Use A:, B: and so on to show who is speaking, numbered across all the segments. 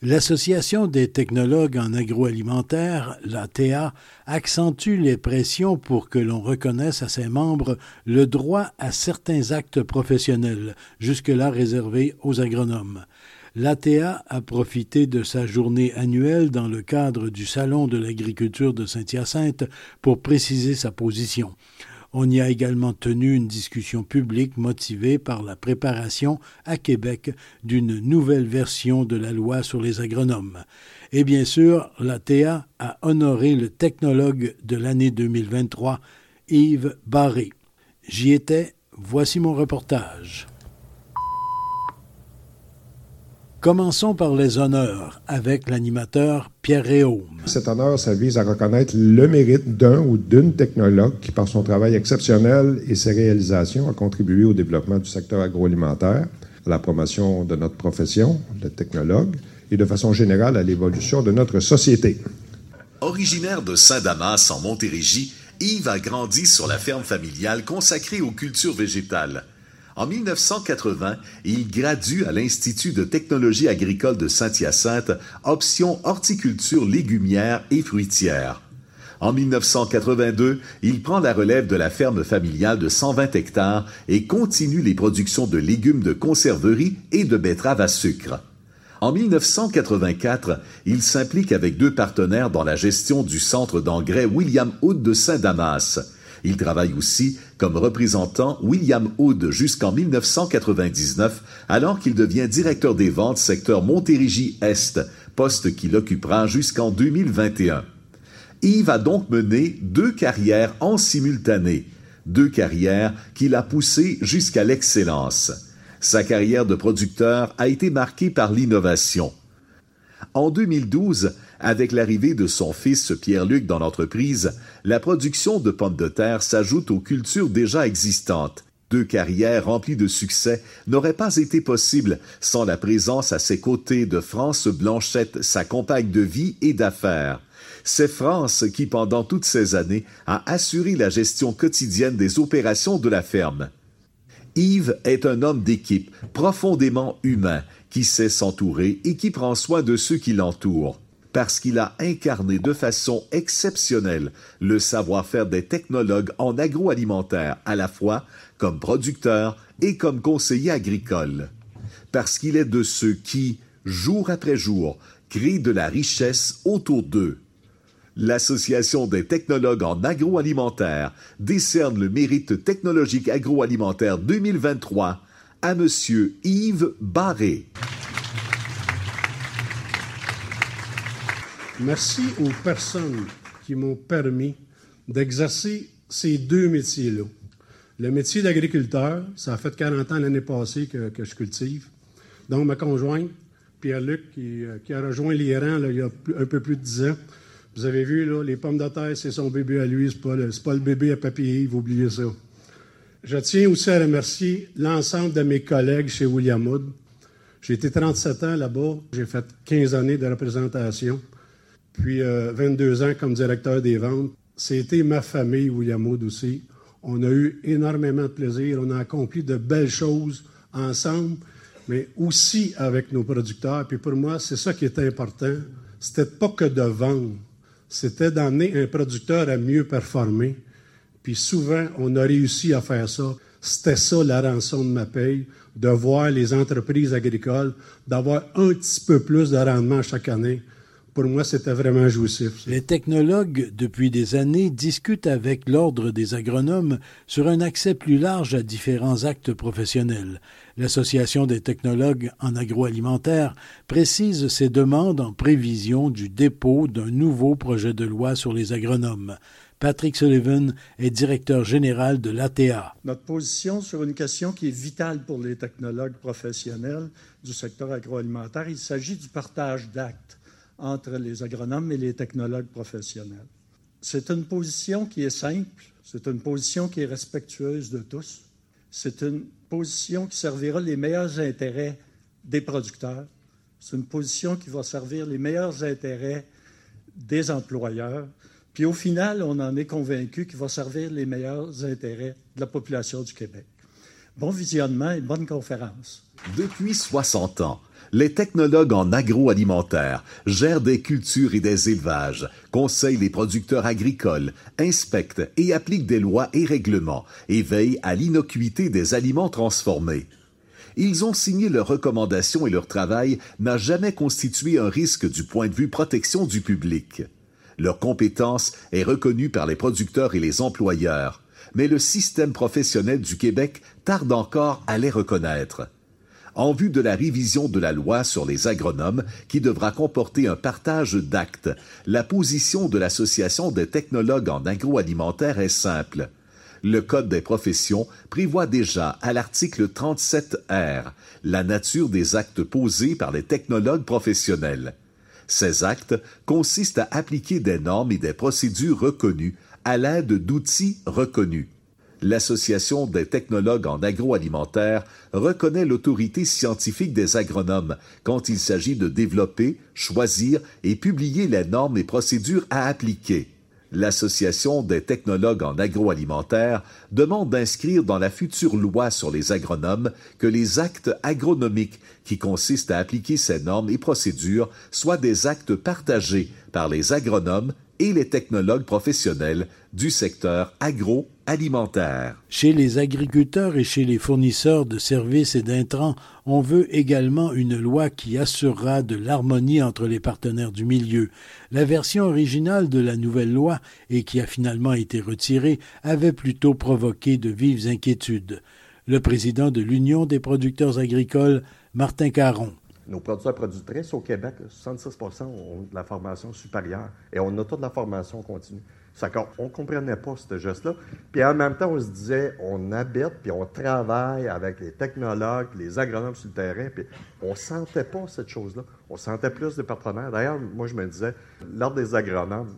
A: L'Association des technologues en agroalimentaire, l'ATA, accentue les pressions pour que l'on reconnaisse à ses membres le droit à certains actes professionnels, jusque-là réservés aux agronomes. L'ATA a profité de sa journée annuelle dans le cadre du Salon de l'agriculture de Saint-Hyacinthe pour préciser sa position. On y a également tenu une discussion publique motivée par la préparation à Québec d'une nouvelle version de la loi sur les agronomes. Et bien sûr, la TA a honoré le technologue de l'année 2023, Yves Barré. J'y étais, voici mon reportage. Commençons par les honneurs avec l'animateur Pierre Réaume.
B: Cet honneur, ça vise à reconnaître le mérite d'un ou d'une technologue qui, par son travail exceptionnel et ses réalisations, a contribué au développement du secteur agroalimentaire, à la promotion de notre profession de technologue et de façon générale à l'évolution de notre société.
C: Originaire de Saint-Damas en Montérégie, Yves a grandi sur la ferme familiale consacrée aux cultures végétales. En 1980, il gradue à l'Institut de technologie agricole de Saint-Hyacinthe, option horticulture légumière et fruitière. En 1982, il prend la relève de la ferme familiale de 120 hectares et continue les productions de légumes de conserverie et de betteraves à sucre. En 1984, il s'implique avec deux partenaires dans la gestion du centre d'engrais William Hood de Saint-Damas. Il travaille aussi comme représentant William Hood jusqu'en 1999, alors qu'il devient directeur des ventes secteur Montérégie-Est, poste qu'il occupera jusqu'en 2021. Yves a donc mené deux carrières en simultané, deux carrières qu'il a poussées jusqu'à l'excellence. Sa carrière de producteur a été marquée par l'innovation. En 2012, avec l'arrivée de son fils Pierre-Luc dans l'entreprise, la production de pommes de terre s'ajoute aux cultures déjà existantes. Deux carrières remplies de succès n'auraient pas été possibles sans la présence à ses côtés de France Blanchette, sa compagne de vie et d'affaires. C'est France qui, pendant toutes ces années, a assuré la gestion quotidienne des opérations de la ferme. Yves est un homme d'équipe, profondément humain, qui sait s'entourer et qui prend soin de ceux qui l'entourent parce qu'il a incarné de façon exceptionnelle le savoir-faire des technologues en agroalimentaire, à la fois comme producteur et comme conseiller agricole. Parce qu'il est de ceux qui, jour après jour, créent de la richesse autour d'eux. L'Association des technologues en agroalimentaire décerne le mérite technologique agroalimentaire 2023 à M. Yves Barré.
D: Merci aux personnes qui m'ont permis d'exercer ces deux métiers-là. Le métier d'agriculteur, ça a fait 40 ans l'année passée que, je cultive. Donc, ma conjointe, Pierre-Luc, qui, euh, a rejoint l'Iran il y a un peu plus de 10 ans. Vous avez vu, là, les pommes de terre, c'est son bébé à lui, c'est pas, le, pas le bébé à papier, vous oubliez ça. Je tiens aussi à remercier l'ensemble de mes collègues chez William Wood. J'ai été 37 ans là-bas, j'ai fait 15 années de représentation puis 22 euh, ans comme directeur des ventes. C'était ma famille, William Wood aussi. On a eu énormément de plaisir. On a accompli de belles choses ensemble, mais aussi avec nos producteurs. Puis pour moi, c'est ça qui était important. C'était pas que de vendre. C'était d'amener un producteur à mieux performer. Puis souvent, on a réussi à faire ça. C'était ça la rançon de ma paye, de voir les entreprises agricoles, d'avoir un petit peu plus de rendement chaque année pour moi, c'était vraiment jouissif.
A: Les technologues, depuis des années, discutent avec l'Ordre des agronomes sur un accès plus large à différents actes professionnels. L'Association des technologues en agroalimentaire précise ses demandes en prévision du dépôt d'un nouveau projet de loi sur les agronomes. Patrick Sullivan est directeur général de l'ATA.
E: Notre position sur une question qui est vitale pour les technologues professionnels du secteur agroalimentaire, il s'agit du partage d'actes entre les agronomes et les technologues professionnels. C'est une position qui est simple, c'est une position qui est respectueuse de tous, c'est une position qui servira les meilleurs intérêts des producteurs, c'est une position qui va servir les meilleurs intérêts des employeurs, puis au final, on en est convaincu qu'il va servir les meilleurs intérêts de la population du Québec. Bon visionnement et bonne conférence.
C: Depuis 60 ans, les technologues en agroalimentaire gèrent des cultures et des élevages, conseillent les producteurs agricoles, inspectent et appliquent des lois et règlements et veillent à l'innocuité des aliments transformés. Ils ont signé leurs recommandations et leur travail n'a jamais constitué un risque du point de vue protection du public. Leur compétence est reconnue par les producteurs et les employeurs, mais le système professionnel du Québec tarde encore à les reconnaître en vue de la révision de la loi sur les agronomes qui devra comporter un partage d'actes. La position de l'Association des technologues en agroalimentaire est simple. Le Code des professions prévoit déjà à l'article 37R la nature des actes posés par les technologues professionnels. Ces actes consistent à appliquer des normes et des procédures reconnues à l'aide d'outils reconnus l'Association des technologues en agroalimentaire reconnaît l'autorité scientifique des agronomes quand il s'agit de développer, choisir et publier les normes et procédures à appliquer. L'Association des technologues en agroalimentaire demande d'inscrire dans la future loi sur les agronomes que les actes agronomiques qui consistent à appliquer ces normes et procédures soient des actes partagés par les agronomes et les technologues professionnels du secteur agroalimentaire.
A: Chez les agriculteurs et chez les fournisseurs de services et d'intrants, on veut également une loi qui assurera de l'harmonie entre les partenaires du milieu. La version originale de la nouvelle loi, et qui a finalement été retirée, avait plutôt provoqué de vives inquiétudes. Le président de l'Union des producteurs agricoles, Martin Caron.
F: Nos producteurs productrices au Québec, 66 ont de la formation supérieure et on a toute la formation continue. On ne comprenait pas ce geste-là. Puis en même temps, on se disait, on habite, puis on travaille avec les technologues, les agronomes sur le terrain, puis on ne sentait pas cette chose-là. On sentait plus de partenaires. D'ailleurs, moi, je me disais, l'ordre des agronomes,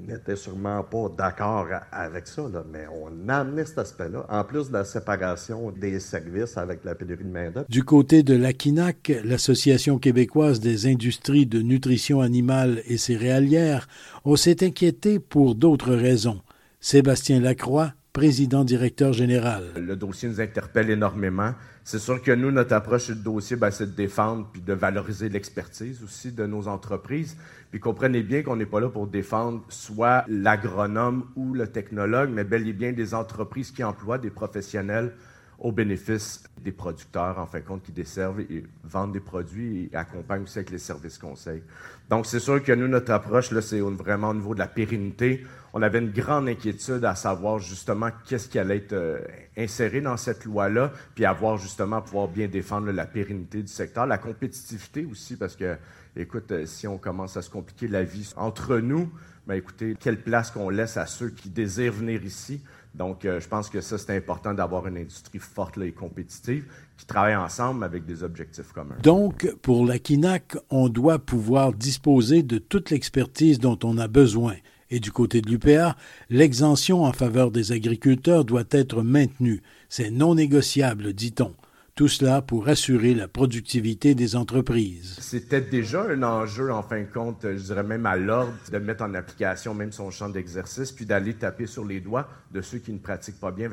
F: n'était sûrement pas d'accord avec ça, mais on a amené cet aspect-là, en plus de la séparation des services avec la pénurie de main-d'œuvre.
A: Du côté de l'AQUINAC, l'Association québécoise des industries de nutrition animale et céréalière, on s'est inquiété pour d'autres raisons. Sébastien Lacroix, président directeur général.
G: Le dossier nous interpelle énormément. C'est sûr que nous, notre approche du dossier, ben, c'est de défendre puis de valoriser l'expertise aussi de nos entreprises. Puis comprenez bien qu'on n'est pas là pour défendre soit l'agronome ou le technologue, mais bel et bien des entreprises qui emploient des professionnels au bénéfice des producteurs, en fin de compte, qui desservent et vendent des produits et accompagnent aussi avec les services conseils. Donc, c'est sûr que nous, notre approche, là, c'est vraiment au niveau de la pérennité. On avait une grande inquiétude à savoir justement qu'est-ce qui allait être euh, inséré dans cette loi-là, puis avoir justement pouvoir bien défendre la pérennité du secteur, la compétitivité aussi, parce que, écoute, euh, si on commence à se compliquer la vie entre nous, ben écoutez, quelle place qu'on laisse à ceux qui désirent venir ici, donc, euh, je pense que ça, c'est important d'avoir une industrie forte et compétitive qui travaille ensemble avec des objectifs communs.
A: Donc, pour la KINAC, on doit pouvoir disposer de toute l'expertise dont on a besoin. Et du côté de l'UPA, l'exemption en faveur des agriculteurs doit être maintenue. C'est non négociable, dit-on. Tout cela pour assurer la productivité des entreprises.
G: C'était déjà un enjeu, en fin de compte, je dirais même à l'ordre, de mettre en application même son champ d'exercice, puis d'aller taper sur les doigts de ceux qui ne pratiquent pas bien.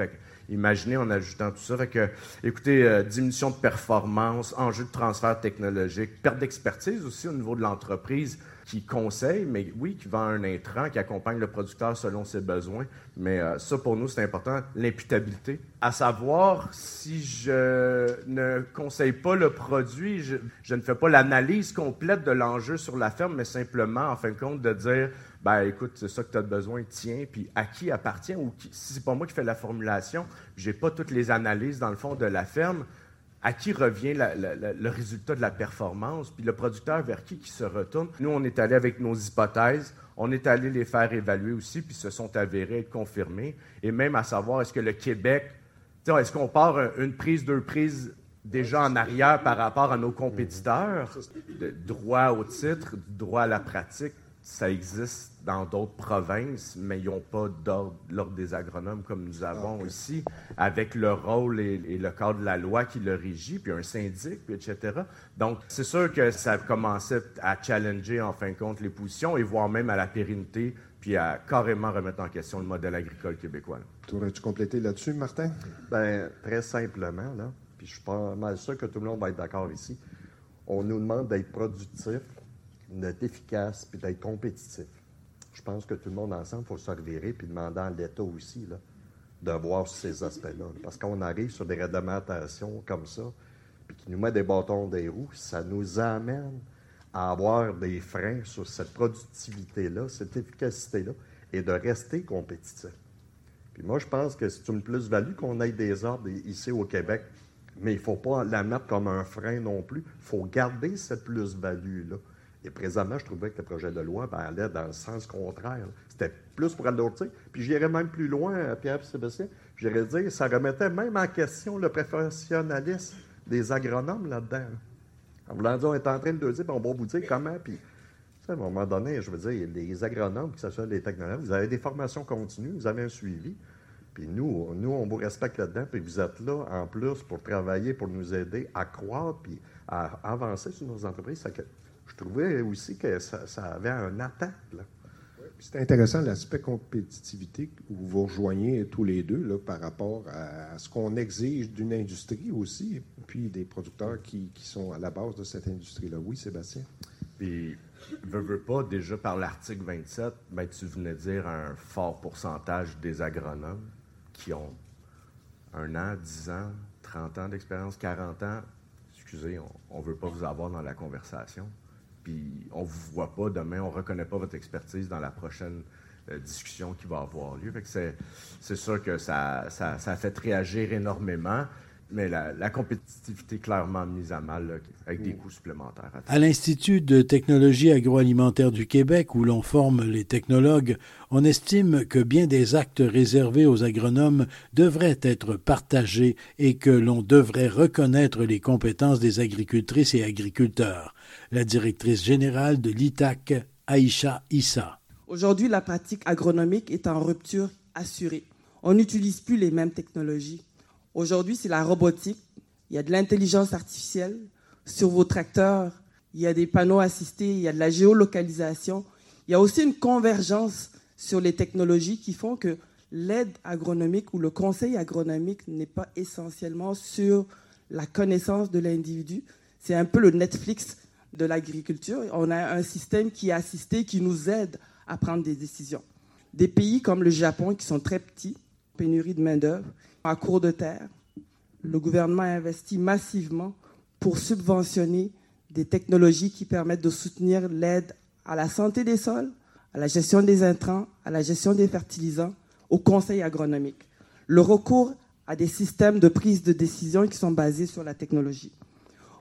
G: imaginez en ajoutant tout ça. Que, écoutez, euh, diminution de performance, enjeu de transfert technologique, perte d'expertise aussi au niveau de l'entreprise qui conseille, mais oui, qui vend un intrant, qui accompagne le producteur selon ses besoins. Mais euh, ça, pour nous, c'est important, l'imputabilité. À savoir, si je ne conseille pas le produit, je, ne fais pas l'analyse complète de l'enjeu sur la ferme, mais simplement, en fin de compte, de dire, ben écoute, c'est ça que tu as besoin, tiens, puis à qui appartient, ou qui, si c'est pas moi qui fais la formulation, j'ai pas toutes les analyses, dans le fond, de la ferme, à qui revient le résultat de la performance, puis le producteur vers qui qui se retourne. Nous, on est allé avec nos hypothèses, on est allé les faire évaluer aussi, puis se sont avérés confirmés, et même à savoir est-ce que le Québec, est-ce qu'on part une prise, deux prises déjà en arrière par rapport à nos compétiteurs? Le droit au titre, droit à la pratique, ça existe dans d'autres provinces, mais ils n'ont pas l'ordre des agronomes comme nous avons ici, avec le rôle et, le cadre de la loi qui le régit, puis un syndic, puis etc. Donc, c'est sûr que ça commençait à challenger, en fin de compte, les positions et voire même à la pérennité, puis à carrément remettre en question le modèle agricole québécois.
B: Aurais-tu complété là-dessus, Martin?
F: Bien, très simplement, là, puis je suis pas mal sûr que tout le monde va être d'accord ici, on nous demande d'être productif, d'être efficace, puis d'être compétitif. Je pense que tout le monde ensemble, il faut se revirer, puis demander à l'État aussi là, de voir ces aspects-là. Parce qu'on arrive sur des réglementations comme ça, puis qui nous met des bâtons des roues, ça nous amène à avoir des freins sur cette productivité-là, cette efficacité-là, et de rester compétitif. Puis moi, je pense que c'est une plus-value qu'on ait des ordres ici au Québec, mais il ne faut pas la mettre comme un frein non plus. Il faut garder cette plus-value-là. Et présentement, je trouvais que le projet de loi allait dans le sens contraire. C'était plus pour alourdir. Puis j'irais même plus loin, euh, Pierre Sébastien. J'irais dire, ça remettait même en question le professionnalisme des agronomes là-dedans. En voulant dire, on est en train de dire, puis on va vous dire comment. Puis, à un moment donné, je veux dire, les agronomes, que ce soit les technologues, vous avez des formations continues, vous avez un suivi. Puis nous, nous, on vous respecte là-dedans, puis vous êtes là en plus pour travailler, pour nous aider à croître, puis à avancer sur nos entreprises je trouvais aussi que ça, avait un attaque.
B: C'est intéressant l'aspect compétitivité où vous rejoignez tous les deux là, par rapport à, ce qu'on exige d'une industrie aussi, et puis des producteurs qui, sont à la base de cette industrie-là. Oui, Sébastien?
G: Puis, veux, veux pas, déjà par l'article 27, ben, tu venais dire un fort pourcentage des agronomes qui ont un an, dix ans, 30 ans d'expérience, 40 ans. Excusez, on ne veut pas vous avoir dans la conversation puis on ne vous voit pas demain, on ne reconnaît pas votre expertise dans la prochaine euh, discussion qui va avoir lieu. c'est, sûr que ça, ça, a fait réagir énormément mais la, compétitivité clairement mise à mal avec des coûts supplémentaires.
A: À, l'Institut de technologie agroalimentaire du Québec, où l'on forme les technologues, on estime que bien des actes réservés aux agronomes devraient être partagés et que l'on devrait reconnaître les compétences des agricultrices et agriculteurs la directrice générale de l'ITAC, Aïcha Issa.
H: Aujourd'hui, la pratique agronomique est en rupture assurée. On n'utilise plus les mêmes technologies. Aujourd'hui, c'est la robotique, il y a de l'intelligence artificielle. Sur vos tracteurs, il y a des panneaux assistés, il y a de la géolocalisation. Il y a aussi une convergence sur les technologies qui font que l'aide agronomique ou le conseil agronomique n'est pas essentiellement sur la connaissance de l'individu. C'est un peu le Netflix de l'agriculture. On a un système qui est assisté, qui nous aide à prendre des décisions. Des pays comme le Japon, qui sont très petits, pénurie de main-d'œuvre, à court de terre, le gouvernement a investi massivement pour subventionner des technologies qui permettent de soutenir l'aide à la santé des sols, à la gestion des intrants, à la gestion des fertilisants, au conseil agronomique. Le recours à des systèmes de prise de décision qui sont basés sur la technologie.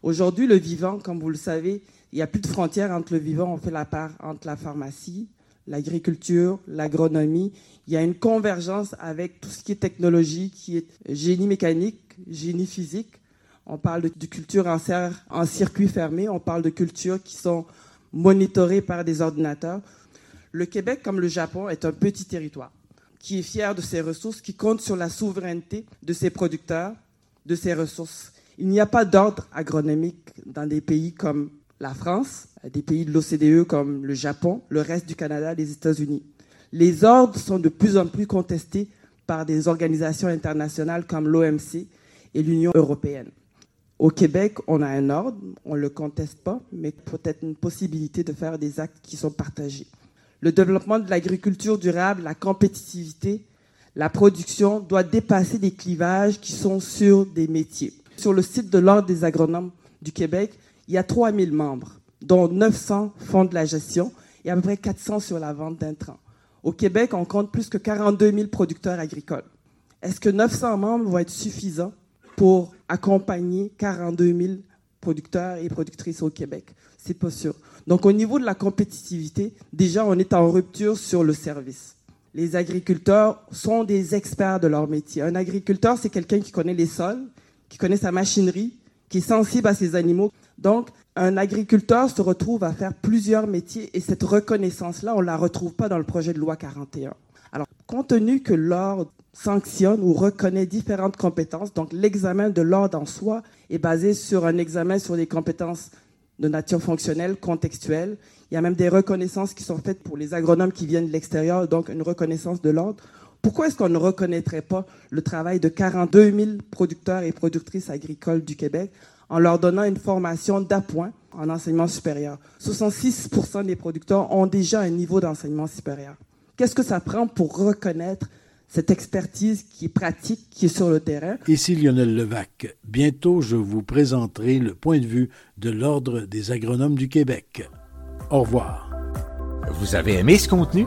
H: Aujourd'hui, le vivant, comme vous le savez, il n'y a plus de frontières entre le vivant. On fait la part entre la pharmacie, l'agriculture, l'agronomie. Il y a une convergence avec tout ce qui est technologie, qui est génie mécanique, génie physique. On parle de, culture en, en circuit fermé. On parle de cultures qui sont monitorées par des ordinateurs. Le Québec, comme le Japon, est un petit territoire qui est fier de ses ressources, qui compte sur la souveraineté de ses producteurs, de ses ressources. Il n'y a pas d'ordre agronomique dans des pays comme la France, des pays de l'OCDE comme le Japon, le reste du Canada, les États-Unis. Les ordres sont de plus en plus contestés par des organisations internationales comme l'OMC et l'Union européenne. Au Québec, on a un ordre, on ne le conteste pas, mais peut-être une possibilité de faire des actes qui sont partagés. Le développement de l'agriculture durable, la compétitivité, la production doit dépasser des clivages qui sont sur des métiers. Sur le site de l'Ordre des agronomes du Québec, il y a 3000 membres, dont 900 font de la gestion et à peu près 400 sur la vente d'intrants. Au Québec, on compte plus que 42 000 producteurs agricoles. Est-ce que 900 membres vont être suffisants pour accompagner 42 000 producteurs et productrices au Québec? C'est pas sûr. Donc au niveau de la compétitivité, déjà on est en rupture sur le service. Les agriculteurs sont des experts de leur métier. Un agriculteur, c'est quelqu'un qui connaît les sols, qui connaît sa machinerie, qui est sensible à ces animaux. Donc, un agriculteur se retrouve à faire plusieurs métiers et cette reconnaissance-là, on ne la retrouve pas dans le projet de loi 41. Alors, compte tenu que l'ordre sanctionne ou reconnaît différentes compétences, donc l'examen de l'ordre en soi est basé sur un examen sur les compétences de nature fonctionnelle, contextuelle. Il y a même des reconnaissances qui sont faites pour les agronomes qui viennent de l'extérieur, donc une reconnaissance de l'ordre. Pourquoi est-ce qu'on ne reconnaîtrait pas le travail de 42 000 producteurs et productrices agricoles du Québec en leur donnant une formation d'appoint en enseignement supérieur? 66% des producteurs ont déjà un niveau d'enseignement supérieur. Qu'est-ce que ça prend pour reconnaître cette expertise qui est pratique, qui est sur le terrain?
A: Ici Lionel Levac. Bientôt, je vous présenterai le point de vue de l'Ordre des agronomes du Québec. Au revoir.
I: Vous avez aimé ce contenu?